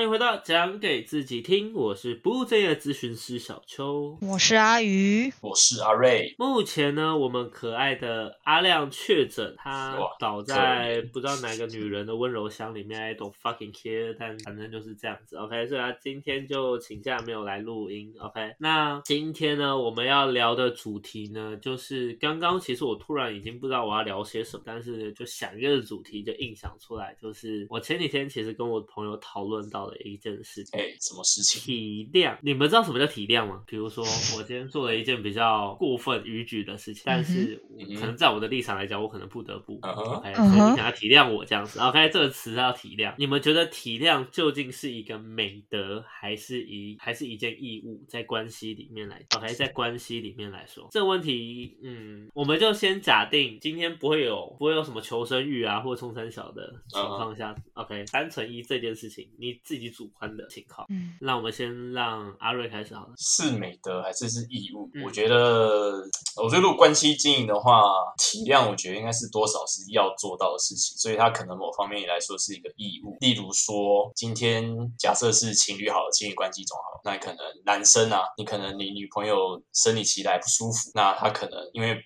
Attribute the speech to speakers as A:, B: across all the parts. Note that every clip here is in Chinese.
A: 欢迎回到讲给自己听，我是不务正业咨询师小邱。
B: 我是阿鱼，
C: 我是阿瑞。
A: 目前呢，我们可爱的阿亮确诊，他倒在不知道哪个女人的温柔乡里面，I don't fucking care，但反正就是这样子。OK，所以他今天就请假没有来录音。OK，那今天呢，我们要聊的主题呢，就是刚刚其实我突然已经不知道我要聊些什么，但是就想一个主题就硬想出来，就是我前几天其实跟我朋友讨论到的一件事情。
C: 哎、什么事情？
A: 体谅，你们知道什么叫体谅吗？比如说，我今天做了一件比较过分逾矩的事情，但是可能在我的立场来讲，我可能不得不。
C: 嗯
A: OK，所以你想要体谅我这样子。OK，这个词要体谅。你们觉得体谅究竟是一个美德，还是一还是一件义务？在关系里面来，OK，在关系里面来说，这个问题，嗯，我们就先假定今天不会有不会有什么求生欲啊，或冲三小的情况下、o k 单纯一这件事情，你自己主观的情况。
B: 嗯，
A: 那我们先让阿瑞开始好了。
C: 是美德还是是义务？
A: 嗯
C: 我觉得，我觉得如果关系经营的话，体谅我觉得应该是多少是要做到的事情，所以它可能某方面来说是一个义务。例如说，今天假设是情侣好了，情侣关系中好了，那可能男生啊，你可能你女朋友生理期来不舒服，那他可能因为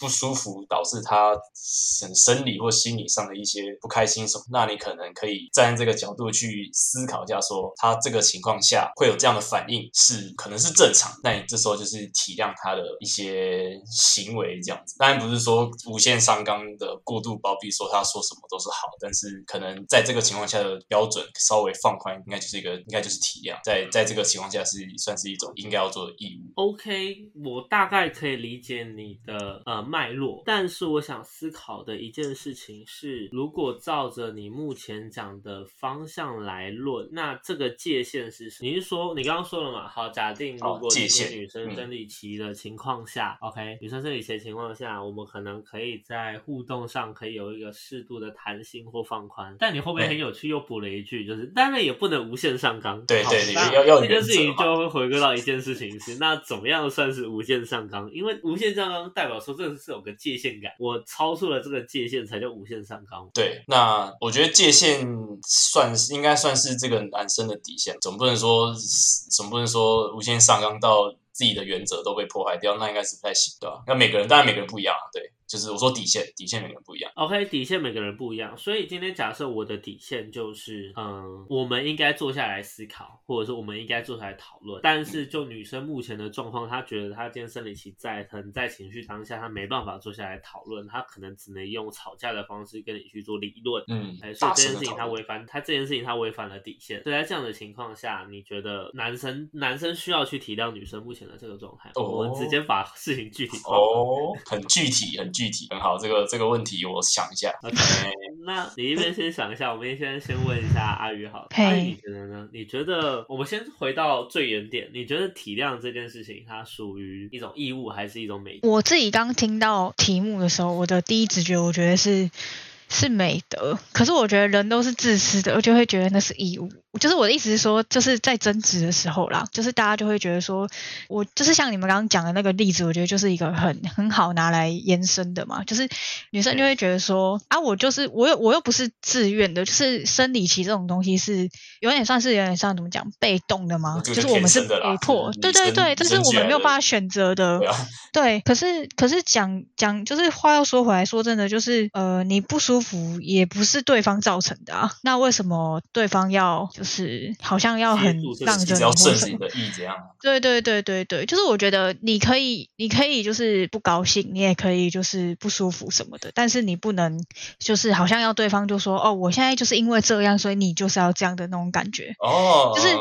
C: 不舒服导致他生生理或心理上的一些不开心什么，那你可能可以站在这个角度去思考一下说他这个情况下会有这样的反应是可能是正常，那你这时候就是体谅他的一些行为这样子。当然不是说无限上纲的过度包庇，说他说什么都是好，但是可能在这个情况下的标准稍微放宽，应该就是一个应该就是体谅，在在这个情况下是算是一种应该要做的义务。
A: OK，我大概可以理解你的呃脉络，但是我想思考的一件事情是，如果照着你目前讲的方向来论，那这个界限是什么？你是说你刚刚说了嘛？好，假定如
C: 哦
A: 果今
C: 界限
A: 女生
C: 嗯
A: 生理期的情况下、o k 女生生理期的情况下，我们可能可以在互动上可以有一个适度的弹性或放宽。但你后面
C: 对
A: 很有趣，又补了一句，就是当然也不能无限上纲。
C: 对对对
A: 那
C: 要要有
A: 这件事情就会回归到一件事情是，那怎么样算是无限上纲？因为无限上纲代表说这个是有个界限感，我超出了这个界限才叫无限上纲。
C: 对，那我觉得界限算是应该算是这个个男生的底线，总不能说总不能说无限上纲到自己的原则都被破坏掉，那应该是不太行，的？那每个人当然每个人不一样，对，就是我说底线，底线每个人不一样。
A: OK，底线每个人不一样，所以今天假设我的底线就是，嗯，我们应该坐下来思考，或者说我们应该坐下来讨论。但是就女生目前的状况，她觉得她今天生理期在，可能在情绪当下，她没办法坐下来讨论，她可能只能用吵架的方式跟你去做理论。
C: 嗯
A: 哎，，所以这件事情
C: 声的讨论。
A: 他违反，她这件事情她违反了底线。所以在这样的情况下，你觉得男生男生需要去体谅女生目前的这个状态？
C: 哦
A: 我们直接把事情具体化。
C: 哦，很具体，很具体，很好。这个这个问题我想一下。
A: OK，那你一边先想一下，我们先先问一下阿宇好了。阿宇，你觉得呢？你觉得我们先回到最原点，你觉得体谅这件事情，它属于一种义务还是一种美德？
B: 我自己刚听到题目的时候，我的第一直觉我觉得是是美德，可是我觉得人都是自私的，我就会觉得那是义务。就是我的意思是说，就是在争执的时候啦，就是大家就会觉得说，我就是像你们刚刚讲的那个例子，我觉得就是一个很很好拿来延伸的嘛。就是女生就会觉得说，啊，我就是我又我又不是自愿的，就是生理期这种东西是有点算是有点像怎么讲被动的吗？就是是我们是被迫，对对对，这是我们没有办法选择的。
C: 对啊，
B: 对，可是可是讲讲就是话要说回来，说真的，就是呃，你不舒服也不是对方造成的啊，那为什么对方要就是好像要很让着你
C: 要顺自己？的意，这样。
B: 对对对对对，就是我觉得你可以，你可以就是不高兴，你也可以就是不舒服什么的，但是你不能就是好像要对方就说哦，我现在就是因为这样，所以你就是要这样的那种感觉。
C: 哦，
B: 就是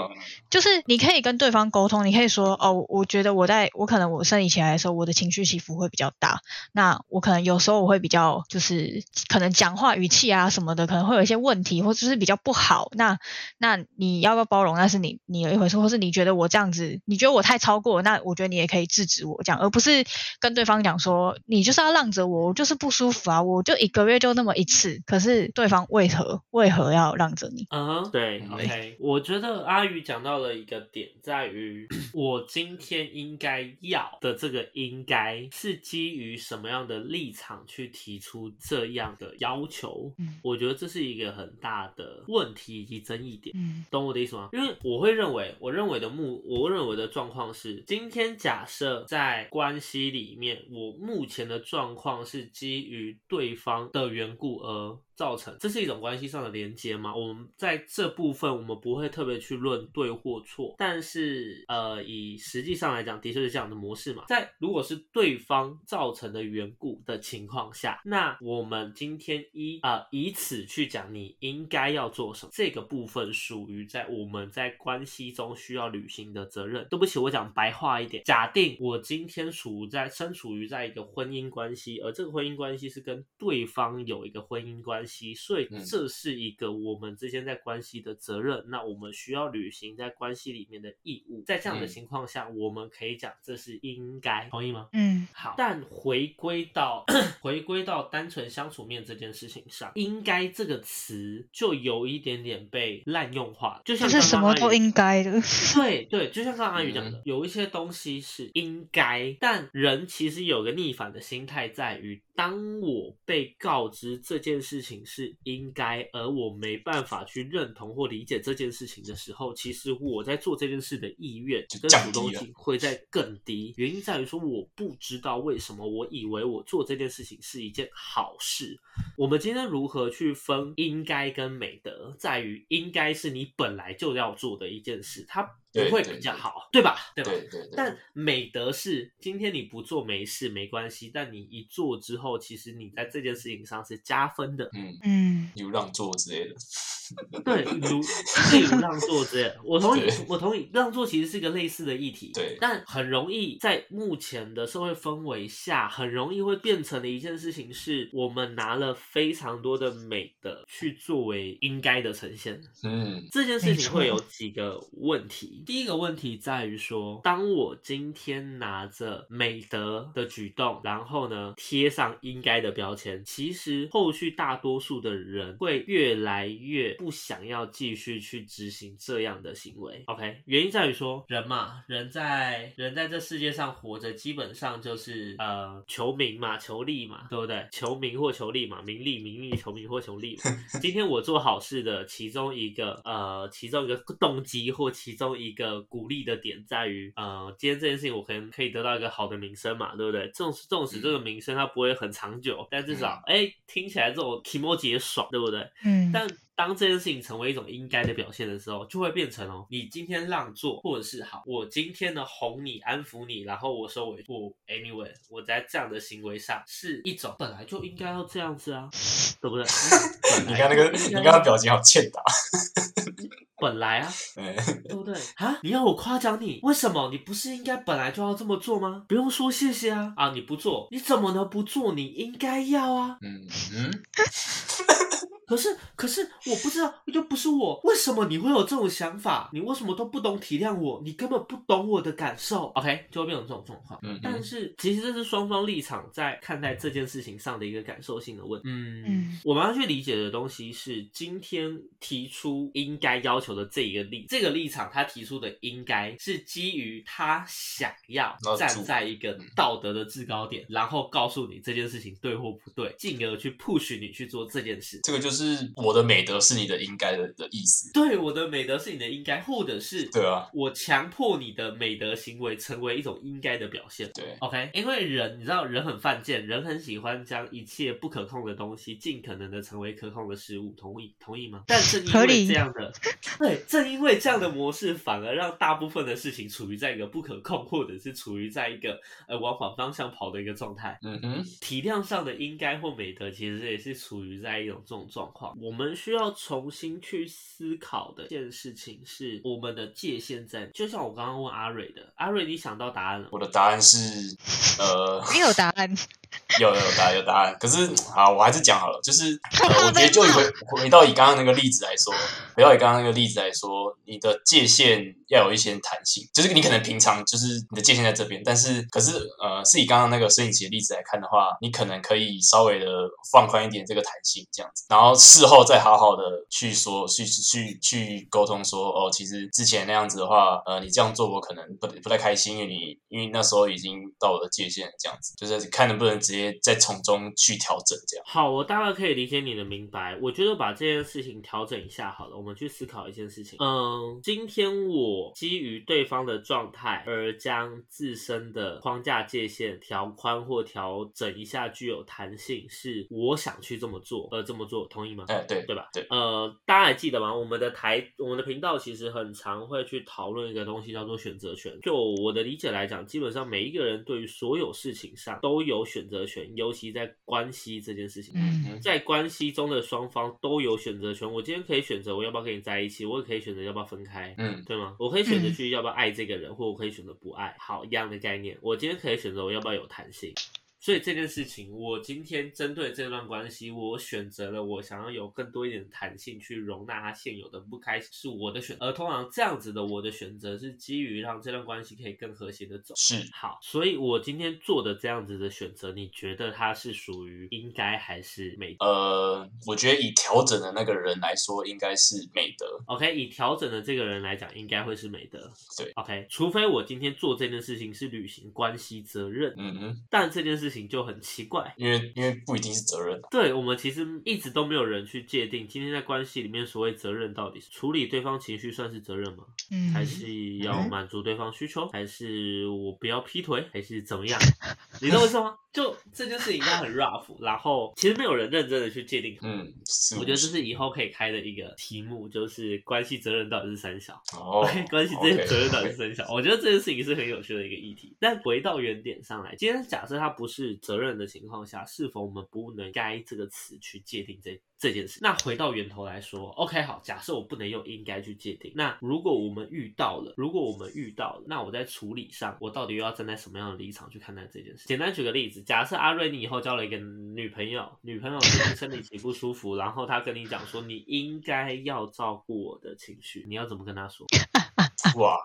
B: 就是你可以跟对方沟通，你可以说哦，我觉得我在我可能我生理起来的时候，我的情绪起伏会比较大，那我可能有时候我会比较就是可能讲话语气啊什么的可能会有一些问题，或者是比较不好，那那那你要不要包容，那是你你的一回事，或是你觉得我这样子，你觉得我太超过，那我觉得你也可以制止我这样，而不是跟对方讲说你就是要让着我，我就是不舒服啊，我就一个月就那么一次，可是对方为何为何要让着你？
A: 嗯哼，对
C: 嗯
A: ，OK，我觉得阿宇讲到了一个点，在于 我今天应该要的这个应该是基于什么样的立场去提出这样的要求？
B: 嗯
A: 我觉得这是一个很大的问题以及争议点。懂我的意思吗？因为我会认为，我认为的目，我认为的状况是，今天假设在关系里面，我目前的状况是基于对方的缘故而造成，这是一种关系上的连接嘛？我们在这部分我们不会特别去论对或错，但是呃，以实际上来讲，的确是这样的模式嘛。在如果是对方造成的缘故的情况下，那我们今天一、呃以此去讲你应该要做什么，这个部分属于在我们在关系中需要履行的责任。对不起，我讲白话一点，假定我今天处在身处于在一个婚姻关系，而这个婚姻关系是跟对方有一个婚姻关系，所以
C: 嗯
A: 这是一个我们之间在关系的责任，那我们需要履行在关系里面的义务。在这样的
C: 嗯
A: 情况下，我们可以讲这是应该，同意吗？
B: 嗯
A: 好，但回归到 回归到单纯相处面这件事情上，应该这个词就有一点点被滥用化，就像
B: 就是什么都应该的。
A: 对对，就像刚刚阿宇讲的，
C: 嗯
A: 有一些东西是应该，但人其实有个逆反的心态，在于当我被告知这件事情是应该，而我没办法去认同或理解这件事情的时候，其实我在做这件事的意愿跟主动性会在更低。原因在于说，我不知道为什么，我以为我做这件事情是一件好事。我们今天如何去分应该跟美德，在于应该是你本来就要做的一件事，它不会比较好，对吧？对吧？
C: 对对对，
A: 但美德是今天你不做没事没关系，但你一做之后，其实你在这件事情上是加分的。
C: 嗯，
B: 嗯
C: 有让座之类的，
A: 对，如例如让座之类的，我同意，我同意，让座其实是一个类似的议题，
C: 对
A: 但很容易在目前的社会氛围下，很容易会变成的一件事情是，我们拿了非常多的美德去作为应该的呈现，
C: 嗯
A: 这件事情会有几个问题。第一个问题在于说，当我今天拿着美德的举动，然后呢贴上应该的标签，其实后续大多数的人会越来越不想要继续去执行这样的行为。OK，原因在于说，人嘛，人在人在这世界上活着，基本上就是呃求名嘛，求利嘛，对不对？求名或求利嘛，名利名利求名或求利嘛。今天我做好事的其中一个呃，其中一个动机或其中一个鼓励的点在于，呃，今天这件事情我可能可以得到一个好的名声嘛，对不对？纵使纵使这个名声它不会很长久，但至少哎、听起来这种 e m o j i 也爽，对不对？
B: 嗯
A: 但当这件事情成为一种应该的表现的时候，就会变成哦，你今天让座，或者是好，我今天呢哄你、安抚你，然后我收尾。我 anyway，我在这样的行为上是一种本来就应该要这样子啊，对不对？
C: 你看那个，你刚刚表情好欠打，
A: 本来啊，
C: 哎
A: 对不对啊？你要我夸奖你，为什么？你不是应该本来就要这么做吗？不用说谢谢啊！啊，你不做，你怎么能不做？你应该要啊！
C: 嗯嗯，
A: 可是，可是我不知道，又不是我，为什么你会有这种想法？你为什么都不懂体谅我？你根本不懂我的感受。OK，就会变成这种状况。
C: 嗯哼
A: 但是其实这是双方立场在看待这件事情上的一个感受性的问题。嗯
B: 嗯
A: 我们要去理解的东西是，今天提出应该要求的这一个立这个立场，他提出的应该是基于他想要
C: 要
A: 站在一个道德的制高点，然后告诉你这件事情对或不对，进而去 push 你去做这件事。
C: 这个就是我的美德是你的应该的的意思，
A: 对我的美德是你的应该，或者是
C: 对啊，
A: 我强迫你的美德行为成为一种应该的表现。
C: 对
A: ，OK，因为人你知道人很犯贱，人很喜欢将一切不可控的东西尽可能的成为可控的事物，同意同意吗？但是因为这样的，对，正因为这样的模式，反而让大部分的事情处于在一个不可控，或者是处于在一个呃往反方向跑的一个状态。
C: 嗯哼，
A: 体量上的应该或美德，其实也是处于在一种这种状况。我们需要重新去思考的一件事情是，我们的界限在。就像我刚刚问阿蕊的，阿蕊，你想到答案了？
C: 我的答案是，呃，
B: 没有答案。
C: 有有答案有答案，可是好，我还是讲好了，就是、呃、我觉得就回回到以刚刚那个例子来说，回到以刚刚那个例子来说，你的界限要有一些弹性，就是你可能平常就是你的界限在这边，但是可是呃，是以刚刚那个摄影机的例子来看的话，你可能可以稍微的放宽一点这个弹性，这样子，然后事后再好好的去说，去去去沟通说，哦，其实之前那样子的话，呃，你这样做我可能不不太开心，因为你因为那时候已经到我的界限，这样子，就是看能不能直接再从中去调整，这样。
A: 好，我大概可以理解你的明白。我觉得把这件事情调整一下好了，我们去思考一件事情。嗯，今天我基于对方的状态而将自身的框架界限调宽或调整一下，具有弹性，是我想去这么做而这么做，同意吗？
C: 哎，对
A: 对吧？
C: 对
A: 呃，大家还记得吗？我们的台，我们的频道其实很常会去讨论一个东西，叫做选择权。就我的理解来讲，基本上每一个人对于所有事情上都有选择权，尤其在关系这件事情。
B: 嗯
A: 在关系中的双方都有选择权。我今天可以选择我要不要跟你在一起，我也可以选择要不要分开，
C: 嗯
A: 对吗？我可以选择
B: 嗯
A: 去要不要爱这个人，或我可以选择不爱。好，一样的概念。我今天可以选择我要不要有弹性。所以这件事情，我今天针对这段关系，我选择了我想要有更多一点弹性去容纳他现有的不开心，是我的选择。而通常这样子的我的选择是基于让这段关系可以更和谐的走。
C: 是
A: 好，所以我今天做的这样子的选择，你觉得它是属于应该还是美德
C: 呃，我觉得以调整的那个人来说，应该是美德。
A: ？OK，以调整的这个人来讲，应该会是美德。
C: 对
A: ，OK，除非我今天做这件事情是履行关系责任，
C: 嗯嗯，
A: 但这件事情就很奇怪。
C: 因为因为不一定是责任。
A: 对我们其实一直都没有人去界定，今天在关系里面所谓责任到底是处理对方情绪算是责任吗？
B: 嗯
A: 还是要满足对方需求，还是我不要劈腿，还是怎么样？你懂我意思吗？就这件事情应该很 rough，然后其实没有人认真的去界定。
C: 嗯，是
A: 我觉得这是以后可以开的一个题目，就是关系责任到底是三小。
C: 哦
A: 关系这些责任到底是 三小。我觉得这件事情是很有趣的一个议题。但回到原点上来，今天假设它不是责任的情况下，是否我们不能“该”这个词去界定这这件事？那回到源头来说，OK，好，假设我不能用“应该”去界定，那如果我们遇到了，如果我们遇到了，那我在处理上，我到底又要站在什么样的立场去看待这件事？简单举个例子，假设阿瑞你以后交了一个女朋友，女朋友最近生理期不舒服，然后她跟你讲说你应该要照顾我的情绪，你要怎么跟她说？
C: 哇，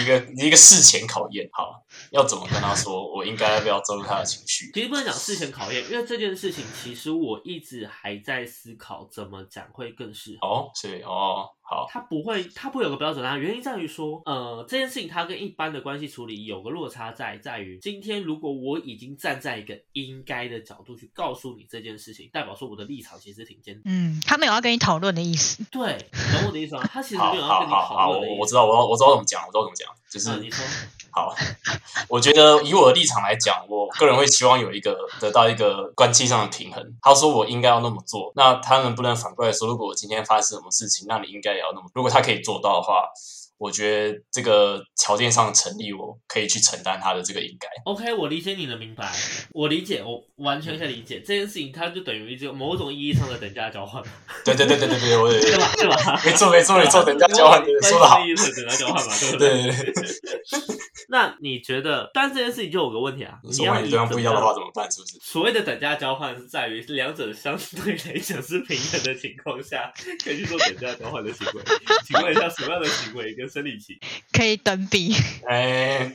C: 一个一个事前考验。好，要怎么跟他说？我应该要不要照顾他的情绪？
A: 其实不能讲事前考验，因为这件事情其实我一直还在思考怎么讲会更适合。
C: 哦，所以哦，好，
A: 他不会，他不会有个标准答案。原因在于说，呃，这件事情它跟一般的关系处理有个落差在，在于今天如果我已经站在一个应该的角度去告诉你这件事情，代表说我的立场其实挺坚定。
B: 嗯，他没有要跟你讨论的意思。
A: 对，懂我的意思吗？他其实没有要跟你讨论的意思。
C: 我我知道，我我知道怎么讲，我知道怎么讲，就是、
A: 嗯，你说，
C: 好。我觉得以我的立场来讲，我个人会希望有一个得到一个关系上的平衡。他说我应该要那么做，那他能不能反过来说，如果我今天发生什么事情，那你应该也要那么？如果他可以做到的话，我觉得这个条件上成立，我可以去承担他的这个应该。
A: OK，我理解你的明白，我理解，我完全可以理解这件事情，它就等于这个某种意义上的等价交换，
C: 对对对对对对，我也
A: 对吧？对吧？
C: 没错没错没错，等价交换，对说的好。
A: 意义上等价交换嘛，对不
C: 对对对，
A: 那你觉得，但这件事情就有个问题啊，你要
C: 你对方不一样的话怎么办？是不是？
A: 所谓的等价交换是在于两者相对来讲是平等的情况下，可以去做等价交换的行为。请问一下，什么样的行为跟生理期？
B: 可以等比，
C: 哎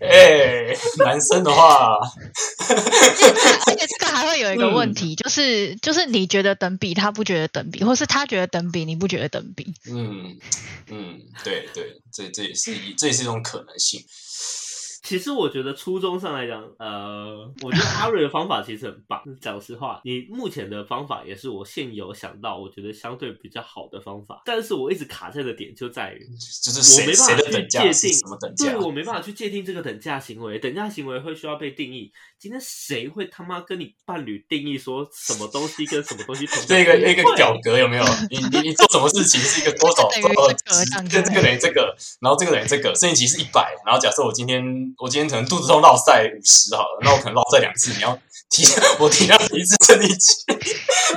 C: 哎，男生的话，
B: 而且这个还会有一个问题，就是就是你觉得等比，他不觉得等比，或是他觉得等比，你不觉得等比。
C: 嗯嗯，对对，这这也是一这也是一种可能性。
A: 其实我觉得初衷上来讲，呃，我觉得阿瑞的方法其实很棒。讲实话，你目前的方法也是我现有想到，我觉得相对比较好的方法。但是我一直卡在的点就在于，
C: 就是
A: 我
C: 谁谁的
A: 没办法去
C: 等价是
A: 界定
C: 什么等价
A: 对？我没办法去界定这个等价行为，等价行为会需要被定义。今天谁会他妈跟你伴侣定义说什么东西跟什么东西同？
C: 这个那个表格有没有？你你你做什么事情是一个多少 多少
B: 这个这
C: 个等于这个，然后这个等于这个，生理期是一百，然后假设我今天我今天可能肚子痛落晒五十好了，那我可能落晒两次，你要提我体谅你一次生理期，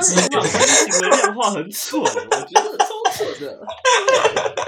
A: 所以你把这个行为量化很蠢，我觉得超蠢的。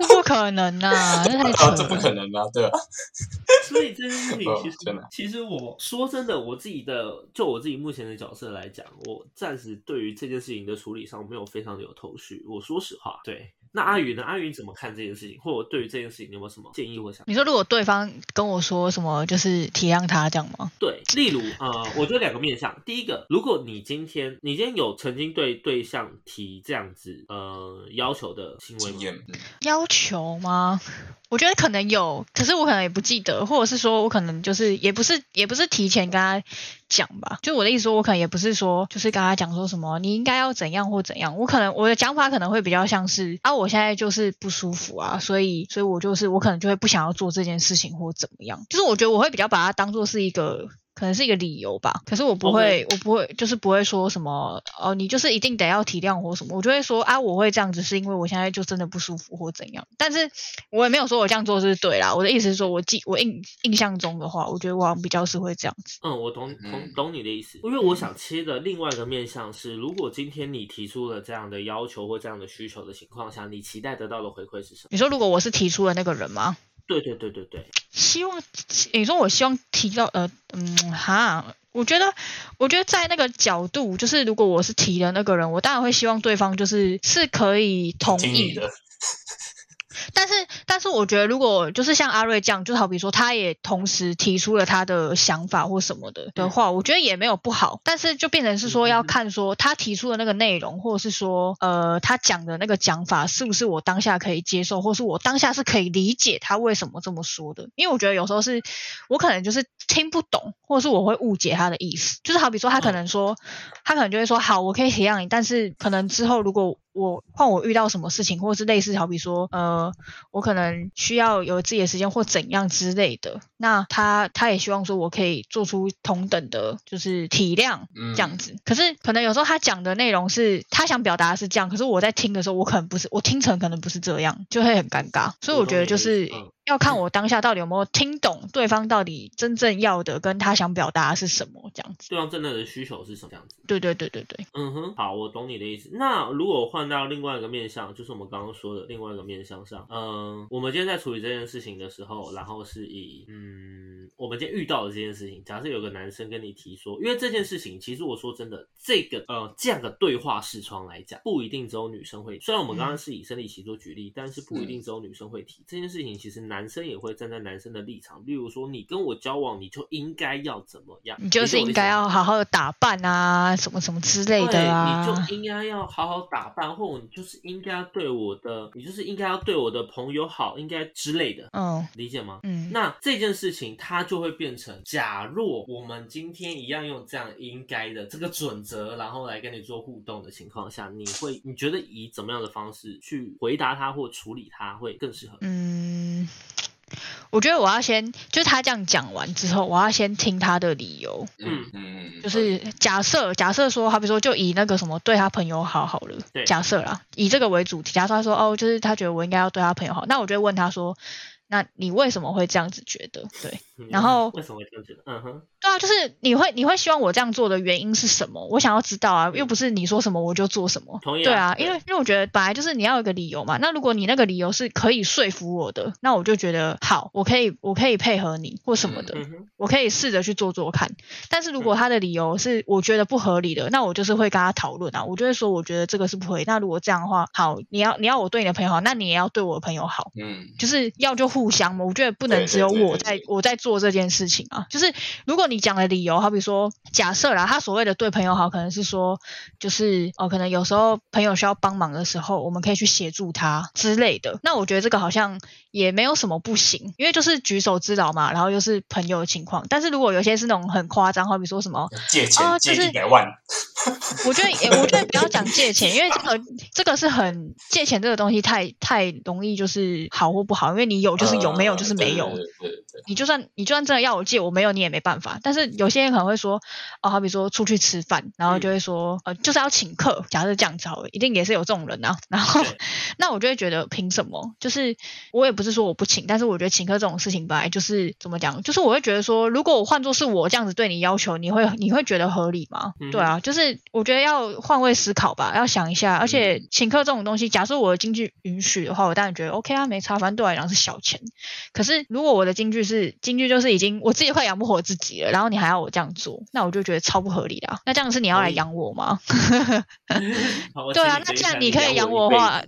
B: 这不可能呐、这太
C: 啊，
B: 扯
C: 这不。可能啊，对吧？
A: 所以这件事情
C: 哦
A: 其实其实我说真的，我自己的就我自己目前的角色来讲，我暂时对于这件事情的处理上没有非常的有头绪。我说实话，对。那阿宇呢？阿宇你怎么看这件事情？或者对于这件事情你有没有什么建议或想？
B: 你说如果对方跟我说什么，就是体谅他这样吗？
A: 对，例如呃，我觉得两个面向。第一个，如果你今天你今天有曾经对对象提这样子呃要求的行为吗
C: 经验，嗯
B: 要求吗？我觉得可能有，可是我可能也不记得，或者是说我可能就是也不是也不是提前跟他讲吧。就我的意思说，我可能也不是说就是跟他讲说什么你应该要怎样或怎样。我可能我的讲法可能会比较像是啊，我现在就是不舒服啊，所以所以我就是我可能就会不想要做这件事情或怎么样。就是我觉得我会比较把它当做是一个。可能是一个理由吧，可是我不会我不会，就是不会说什么哦，你就是一定得要体谅或什么，我就会说啊，我会这样子是因为我现在就真的不舒服或怎样，但是我也没有说我这样做是对啦，我的意思是说我记我印印象中的话，我觉得我好像比较是会这样子。
A: 嗯，我懂懂
C: 嗯
A: 懂你的意思，因为我想切的另外一个面向是，如果今天你提出了这样的要求或这样的需求的情况下，你期待得到的回馈是什么？
B: 你说如果我是提出了那个人吗？
A: 对对对对对，
B: 希望你说我希望提到呃嗯哈，我觉得我觉得在那个角度，就是如果我是提的那个人，我当然会希望对方就是是可以同意
C: 的，
B: 但是，但是我觉得，如果就是像阿瑞这样，就好比说，他也同时提出了他的想法或什么的的话，我觉得也没有不好。但是就变成是说，要看说他提出的那个内容，或者是说，呃，他讲的那个讲法是不是我当下可以接受，或是我当下是可以理解他为什么这么说的。因为我觉得有时候是我可能就是听不懂，或者是我会误解他的意思。就是好比说，他可能说，他可能就会说，好，我可以体谅你，但是可能之后如果我换我遇到什么事情，或者是类似好比说，呃，我可能需要有自己的时间或怎样之类的，那他他也希望说我可以做出同等的，就是体谅
C: 嗯
B: 这样子。可是可能有时候他讲的内容是他想表达的是这样，可是我在听的时候，我可能不是，我听成可能不是这样，就会很尴尬。所以我觉得就是要看我当下到底有没有听懂对方到底真正要的跟他想表达的是什么这样子。
A: 对方真正的需求是什么样子？
B: 对对对对对，
A: 嗯哼，好，我懂你的意思。那如果换到另外一个面向，就是我们刚刚说的另外一个面向上，嗯，我们今天在处理这件事情的时候，然后是以嗯，我们今天遇到的这件事情，假设有个男生跟你提说，因为这件事情，其实我说真的，这个呃这样的对话视窗来讲，不一定只有女生会。虽然我们刚刚是以生理期做举例，但是不一定只有女生会提、这件事情。其实男生也会站在男生的立场，例如说，你跟我交往，你就应该要怎么样？
B: 你就是应该要好好的打扮啊，什么什么之类，的啊。
A: 你就应该要好好打扮，或者你就是应该要对我的，你就是应该要对我的朋友好，应该之类的，
B: 嗯
A: 理解吗？
B: 嗯，
A: 那这件事情它就会变成，假若我们今天一样用这样应该的这个准则，然后来跟你做互动的情况下，你会你觉得以怎么样的方式去回答他或处理他会更适合？
B: 嗯，我觉得我要先，就是他这样讲完之后，我要先听他的理由。
C: 嗯嗯嗯，
B: 就是假设，假设说，好比说，就以那个什么对他朋友好好了
A: 对，
B: 假设啦，以这个为主题。假设他说，哦，就是他觉得我应该要对他朋友好，那我就会问他说，那你为什么会这样子觉得？对，
A: 嗯
B: 然后
A: 为什么会这样觉得？嗯哼，
B: 对啊，就是你会你会希望我这样做的原因是什么？我想要知道啊，又不是你说什么我就做什么。
A: 同意啊
B: 对啊，因为因为我觉得本来就是你要有一个理由嘛。那如果你那个理由是可以说服我的，那我就觉得好，我可以我可以配合你或什么的，我可以试着去做做看。但是如果他的理由是我觉得不合理的，那我就是会跟他讨论啊，我就会说我觉得这个是不合理。那如果这样的话，好，你要你要我对你的朋友好，那你也要对我的朋友好。
C: 嗯
B: 就是要就互相嘛，我觉得不能只有我在
C: 对
B: 我在做这件事情啊。就是如果你讲的理由，好比说假设啦，他所谓的对朋友好，可能是说就是哦，可能有时候朋友需要帮忙的时候，我们可以去协助他之类的。那我觉得这个好像也没有什么不行，因为就是举手之劳嘛，然后又是朋友的情况。但是如果有些是那种很夸张，好比说什么
C: 借钱借
B: 哦就是
C: 一百万，
B: 我觉得也，我觉得不要讲借钱，因为这个这个是很借钱这个东西太太容易就是好或不好，因为你有就是有，
C: 呃
B: 没有就是没有。
C: 对对对对对，
B: 你就算你就算真的要我借，我没有你也没办法。但是有些人可能会说，哦，好比说出去吃饭，然后就会说，呃，就是要请客。假设这样子好了，一定也是有这种人啊。然后 那我就会觉得凭什么？就是我也不是说我不请，但是我觉得请客这种事情本来就是怎么讲，就是我会觉得说，如果我换作是我这样子对你要求，你会你会觉得合理吗？
A: 嗯
B: 对啊，就是我觉得要换位思考吧，要想一下。而且请客这种东西，假设我的经济允许的话，我当然觉得 OK 啊，没差，反正对我来讲是小钱。可是如果我的京剧是京剧，就是已经我自己快养不活自己了，然后你还要我这样做，那我就觉得超不合理的、啊。那这样是你要来养我吗？对啊那既然你可以
A: 养
B: 养我的话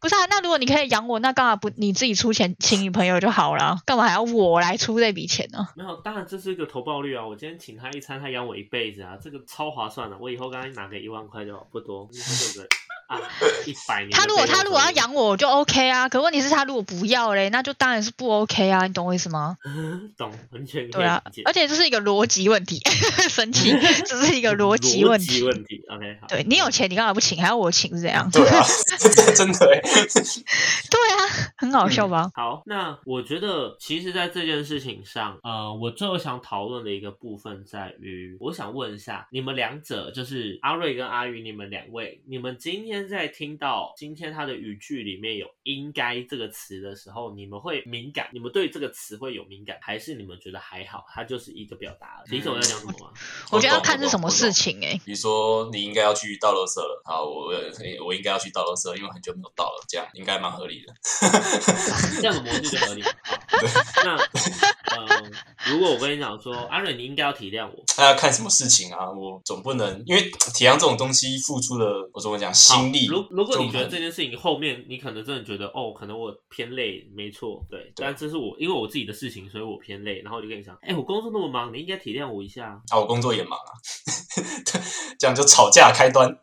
B: 不是啊，那如果你可以养我，那干嘛不你自己出钱请女朋友就好了？干嘛还要我来出这笔钱呢？
A: 没有，当然这是一个投报率啊！我今天请他一餐，他养我一辈子啊，这个超划算的。我以后刚刚拿个一万块就好，不多，以后就个啊一百年
B: 他如果他如果要，养我，我就 OK 啊。可问题是，他如果不要嘞，那就当然是不 OK 啊。你懂我意思吗？
A: 懂，完全
B: 对啊，而且这是一个逻辑问题，神奇，这是一个逻辑问题。
A: 问题。OK，好，
B: 对你有钱，你干嘛不请？还要我请是这样？
C: 对啊，真真的欸
B: 对啊，很好笑吧？
A: 好，那我觉得其实，在这件事情上，呃，我最后想讨论的一个部分在于，我想问一下，你们两者，就是阿瑞跟阿宇，你们两位，你们今天在听到今天他的语句里面有“应该”这个词的时候，你们会敏感？你们对这个词会有敏感，还是你们觉得还好？它就是一个表达而已？理解我在讲什么吗？
B: 我觉得要看是什么事情哎、
C: 比如说你应该要去倒垃圾了，好，我我应该要去倒垃圾，因为很久没有倒了，这样应该蛮合理的。
A: 这样的模式就合理。好，那呃，如果我跟你讲说，阿瑞，你应该要体谅我。
C: 那要看什么事情啊？我总不能因为体谅这种东西付出了，我怎么讲心力？
A: 如如果你觉得这件事情后面你可能真的觉得哦，可能我偏累，没错，对，但这是我因为我自己的事情，所以我偏累，然后我就跟你讲，哎、我工作那么忙，你应该体谅我一下。
C: 啊，我工作也忙啊，这样就吵架开端。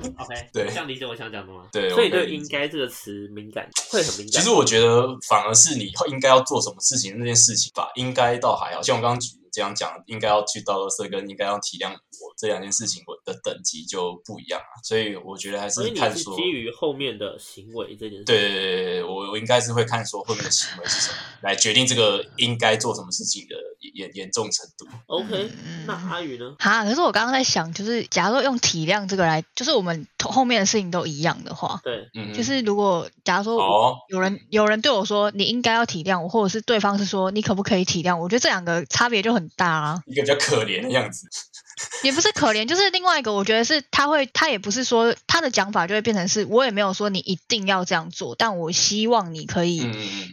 A: OK，
C: 对
A: 这样理解我想讲的吗？
C: 对
A: 所以对“
C: 我可以理解
A: 应该”这个词敏感，会很敏感。
C: 其实我觉得反而是你应该要做什么事情那件事情吧，应该倒还好像我刚刚举这样讲，应该要去倒垃圾跟应该要体谅我这两件事情，我的等级就不一样啊。所以我觉得还
A: 是
C: 看说，
A: 基于后面的行为这件事。
C: 对对对对对，我我应该是会看说后面的行为是什么，来决定这个应该做什么事情的严严重程度。
A: OK，
B: 嗯
A: 那阿宇呢？
B: 哈，可是我刚刚在想，就是假如说用体谅这个来，就是我们后面的事情都一样的话，
A: 对，
C: 嗯，
B: 就是如果假如说有人有人对我说你应该要体谅我，或者是对方是说你可不可以体谅我，我觉得这两个差别就很大啊。
C: 一个比较可怜的样子。
B: 也不是可怜，就是另外一个，我觉得是他会，他也不是说他的讲法就会变成是我也没有说你一定要这样做，但我希望你可以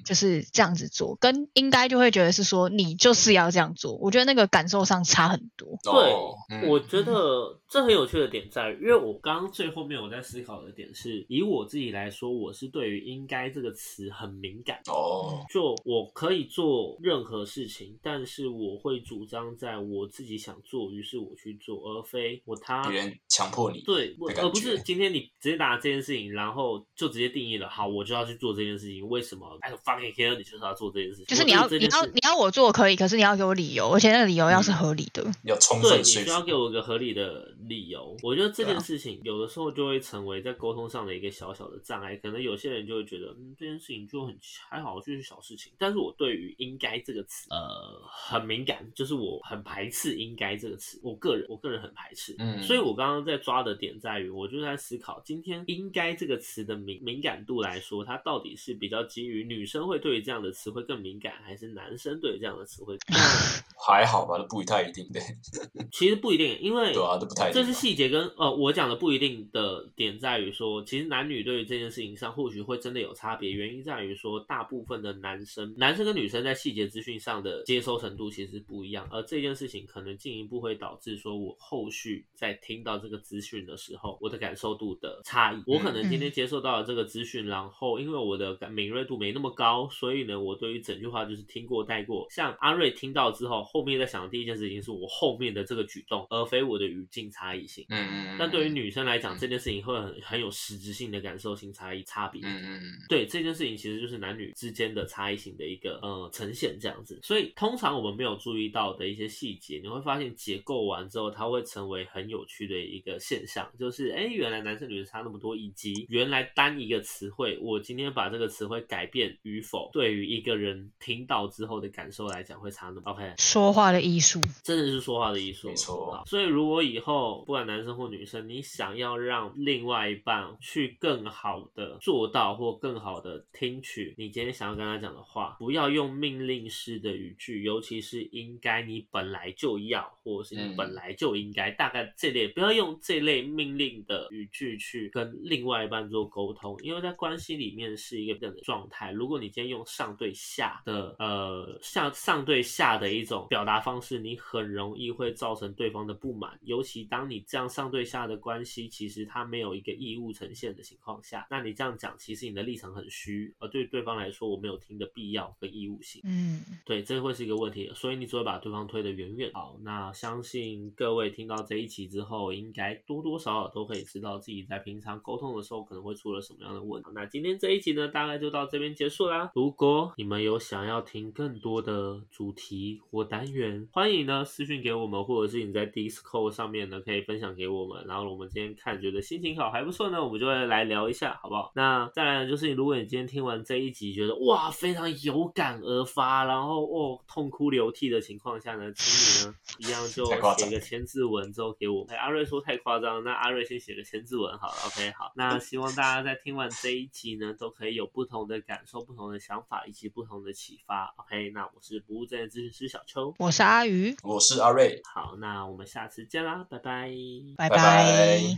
B: 就是这样子做，跟应该就会觉得是说你就是要这样做，我觉得那个感受上差很多。
A: 对我觉得这很有趣的点在于，因为我刚刚最后面我在思考的点是，以我自己来说，我是对于“应该”这个词很敏感。
C: 哦，
A: 就我可以做任何事情，但是我会主张在我自己想做，于是我去做，而非我他
C: 别人强迫你。
A: 对，我而不是今天你直接拿这件事情，然后就直接定义了，好，我就要去做这件事情。为什么？I don't fucking care，你就是要做这件事情。
B: 就是你要你要你要我做可以，可是你要给我理由，而且那个理由要是合理的。
C: 要充
A: 对，
C: 分说
A: 你需要。给我一个合理的理由。我觉得这件事情有的时候就会成为在沟通上的一个小小的障碍。可能有些人就会觉得，嗯，这件事情就很还好，就是小事情。但是我对于“应该”这个词，呃，很敏感，就是我很排斥“应该”这个词。我个人，我个人很排斥。
C: 嗯
A: 所以我刚刚在抓的点在于，我就在思考，今天“应该”这个词的敏敏感度来说，它到底是比较基于女生会对于这样的词汇更敏感，还是男生对于这样的词汇更？
C: 还好吧，都不太一定对。
A: 其实不一定，因为
C: 对啊，都不太一定。
A: 这是细节跟呃，我讲的不一定的点在于说，其实男女对于这件事情上或许会真的有差别，原因在于说，大部分的男生，男生跟女生在细节资讯上的接收程度其实不一样，而这件事情可能进一步会导致说我后续在听到这个资讯的时候，我的感受度的差异。我可能今天接受到了这个资讯，然后因为我的感敏锐度没那么高，所以呢，我对于整句话就是听过带过。像阿瑞听到之后，后面在想的第一件事情是我后面的这个举动，而非我的语境差异性。
C: 嗯嗯嗯。
A: 但对于女生来讲，这件事情会很很有实质性的感受性差异差别。
C: 嗯嗯嗯，
A: 对这件事情，其实就是男女之间的差异性的一个呃呈现这样子。所以通常我们没有注意到的一些细节，你会发现结构完之后，它会成为很有趣的一个现象，就是哎，原来男生女生差那么多，以及原来单一个词汇，我今天把这个词汇改变与否，对于一个人听到之后的感受来讲会差那么 OK。
B: 说话的艺术。
A: 真的是说话的艺术，
C: 没错
A: 所以如果以后不管男生或女生，你想要让另外一半去更好的做到或更好的听取你今天想要跟他讲的话，不要用命令式的语句，尤其是应该、你本来就要，或者是你
C: 嗯
A: 本来就应该，大概这类不要用这类命令的语句去跟另外一半做沟通，因为在关系里面是一个这样的状态。如果你今天用上对下的呃上上对下的一种表达方式，你很容易会造成对方的不满，尤其当你这样上对下的关系，其实他没有一个义务呈现的情况下，那你这样讲，其实你的立场很虚，而对对方来说，我没有听的必要跟义务性。
B: 嗯，
A: 对，这会是一个问题，所以你只会把对方推得远远。好，那相信各位听到这一期之后，应该多多少少都可以知道自己在平常沟通的时候可能会出了什么样的问题。那今天这一集呢，大概就到这边结束啦。如果你们有想要听更多的主题或单元，欢迎呢私讯给我们，或者是你在 Discord 上面呢可以分享给我们。然后我们今天看觉得心情好还不错呢，我们就会来聊一下，好不好？那再来呢，就是如果你今天听完这一集，觉得哇非常有感而发，然后哦痛哭流涕的情况下呢，请你呢 一样就写个千字文之后给我们。哎阿瑞说太夸张，那阿瑞先写个千字文好了，OK 好。那希望大家在听完这一集呢，都可以有不同的感受、不同的想法以及不同的启发，OK。那我是不务正业咨询师小邱，
B: 我是阿鱼，
C: 我是阿瑞，
A: 好，那我们下次见啦，拜拜。
B: 拜
C: 拜。拜